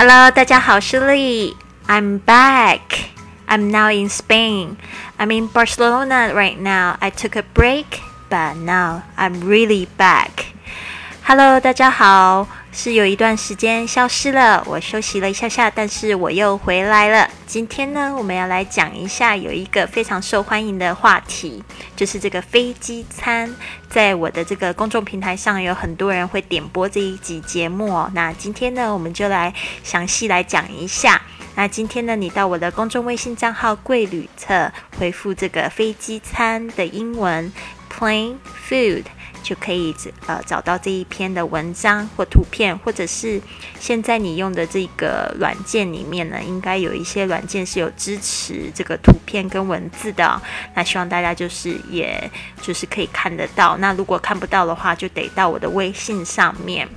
Hello，大家好，我是 Lee。I'm back. I'm now in Spain. I'm in Barcelona right now. I took a break, but now I'm really back. Hello，大家好。 是有一段时间消失了，我休息了一下下，但是我又回来了。今天呢，我们要来讲一下有一个非常受欢迎的话题，就是这个飞机餐。在我的这个公众平台上，有很多人会点播这一集节目哦。那今天呢，我们就来详细来讲一下。那今天呢，你到我的公众微信账号“贵旅特”回复这个飞机餐的英文 “plane food”。就可以呃找到这一篇的文章或图片，或者是现在你用的这个软件里面呢，应该有一些软件是有支持这个图片跟文字的。那希望大家就是也就是可以看得到。那如果看不到的话，就得到我的微信上面。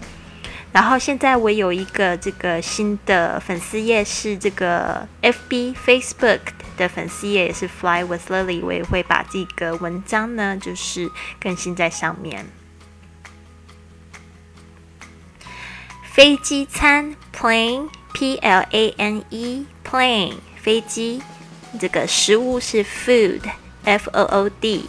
然后现在我有一个这个新的粉丝页是这个 FB Facebook 的粉丝页，也是 Fly with Lily，我也会把这个文章呢就是更新在上面。飞机餐 plane P L A N E plane 飞机，这个食物是 food F O O D。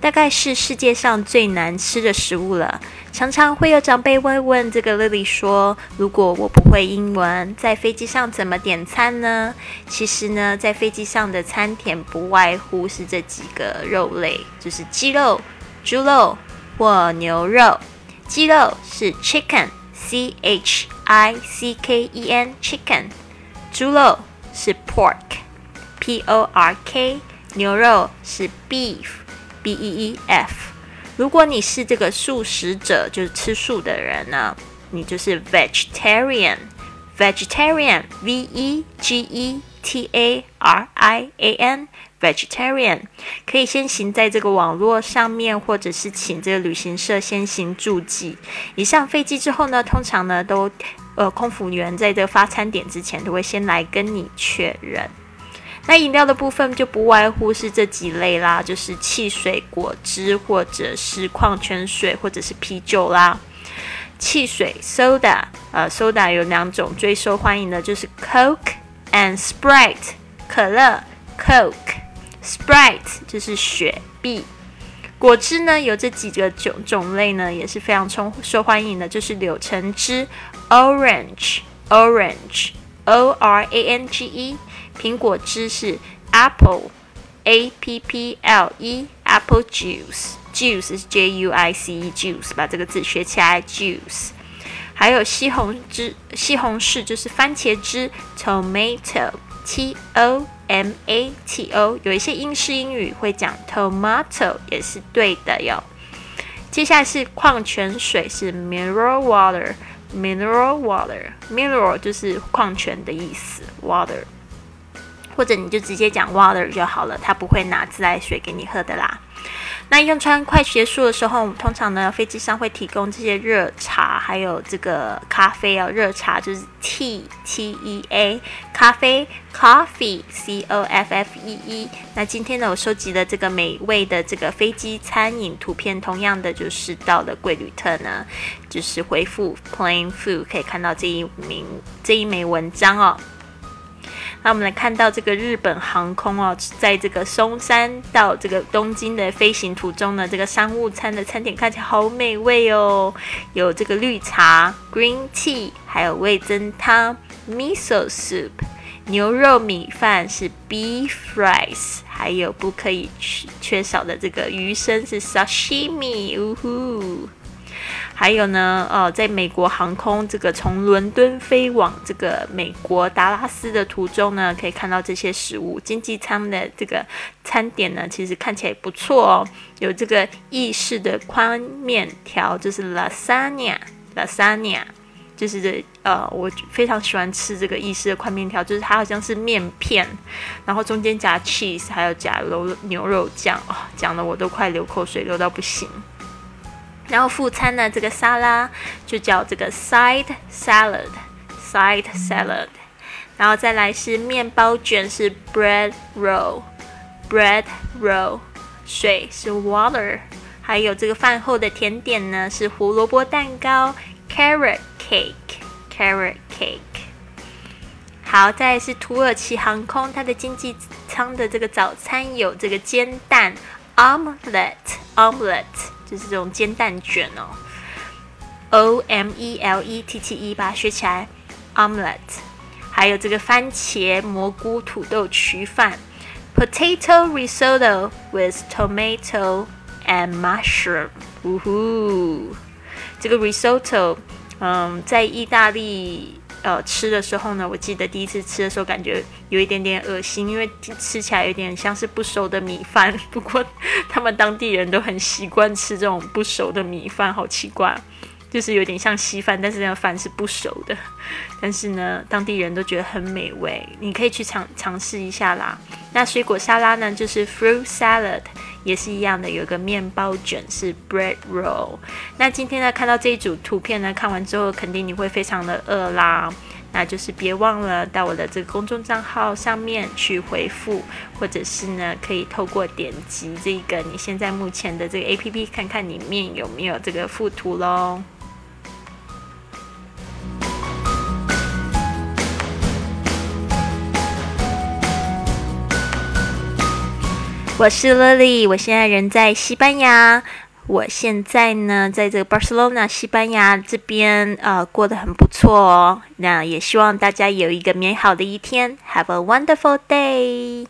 大概是世界上最难吃的食物了。常常会有长辈会问这个 Lily 说：“如果我不会英文，在飞机上怎么点餐呢？”其实呢，在飞机上的餐点不外乎是这几个肉类，就是鸡肉、猪肉或牛肉。鸡肉是 chicken，C H I C K E N，chicken。猪肉是 pork，P O R K。牛肉是 beef。B E E F，如果你是这个素食者，就是吃素的人呢，你就是 vegetarian，vegetarian，V E G E T A R I A N，vegetarian，可以先行在这个网络上面，或者是请这个旅行社先行注记。你上飞机之后呢，通常呢都，呃，空服员在这个发餐点之前都会先来跟你确认。那饮料的部分就不外乎是这几类啦，就是汽水、果汁，或者是矿泉水，或者是啤酒啦。汽水 （soda） 呃，soda 有两种最受欢迎的，就是 Coke and Sprite，可乐 Coke，Sprite 就是雪碧。果汁呢有这几个种种类呢，也是非常充受欢迎的，就是柳橙汁 （Orange），Orange，O R A N G E。苹果汁是 apple，a p p l e，apple juice，juice 是 j u i c e，juice 把这个字学起来，juice。还有西红柿，西红柿就是番茄汁，tomato，t o m a t o。有一些英式英语会讲 tomato，也是对的哟。接下来是矿泉水，是 mineral water，mineral water，mineral 就是矿泉的意思，water。或者你就直接讲 water 就好了，他不会拿自来水给你喝的啦。那用餐快结束的时候，通常呢飞机上会提供这些热茶，还有这个咖啡哦。热茶就是 tea t e a，咖啡 coffee c o f f e e。那今天呢，我收集了这个美味的这个飞机餐饮图片，同样的就是到了贵旅特呢，就是回复 plane food 可以看到这一名这一枚文章哦。那我们来看到这个日本航空哦，在这个松山到这个东京的飞行途中呢，这个商务餐的餐点看起来好美味哦，有这个绿茶 （green tea），还有味增汤 （miso soup），牛肉米饭是 beef rice，还有不可以缺缺少的这个鱼生是 sashimi，呜呼。还有呢，呃，在美国航空这个从伦敦飞往这个美国达拉斯的途中呢，可以看到这些食物。经济舱的这个餐点呢，其实看起来不错哦，有这个意式的宽面条，就是 lasagna，lasagna，就是这呃，我非常喜欢吃这个意式的宽面条，就是它好像是面片，然后中间夹 cheese，还有夹牛牛肉酱，哦讲的我都快流口水流到不行。然后副餐呢，这个沙拉就叫这个 side salad，side salad。然后再来是面包卷是 bread roll，bread roll。水是 water。还有这个饭后的甜点呢是胡萝卜蛋糕 carrot cake，carrot cake。好，再来是土耳其航空，它的经济舱的这个早餐有这个煎蛋 omelette，omelette 就是这种煎蛋卷哦，o m e l e t t e 把它学起来，omelette。还有这个番茄蘑菇土豆焗饭，potato risotto with tomato and mushroom。呜呼，这个 risotto，嗯，在意大利。呃，吃的时候呢，我记得第一次吃的时候，感觉有一点点恶心，因为吃起来有点像是不熟的米饭。不过他们当地人都很习惯吃这种不熟的米饭，好奇怪，就是有点像稀饭，但是那个饭是不熟的。但是呢，当地人都觉得很美味，你可以去尝尝试一下啦。那水果沙拉呢，就是 fruit salad。也是一样的，有个面包卷是 bread roll。那今天呢，看到这一组图片呢，看完之后肯定你会非常的饿啦。那就是别忘了到我的这个公众账号上面去回复，或者是呢，可以透过点击这个你现在目前的这个 A P P 看看里面有没有这个附图喽。我是 Lily，我现在人在西班牙。我现在呢，在这个巴塞罗那西班牙这边，呃，过得很不错哦。那也希望大家有一个美好的一天，Have a wonderful day。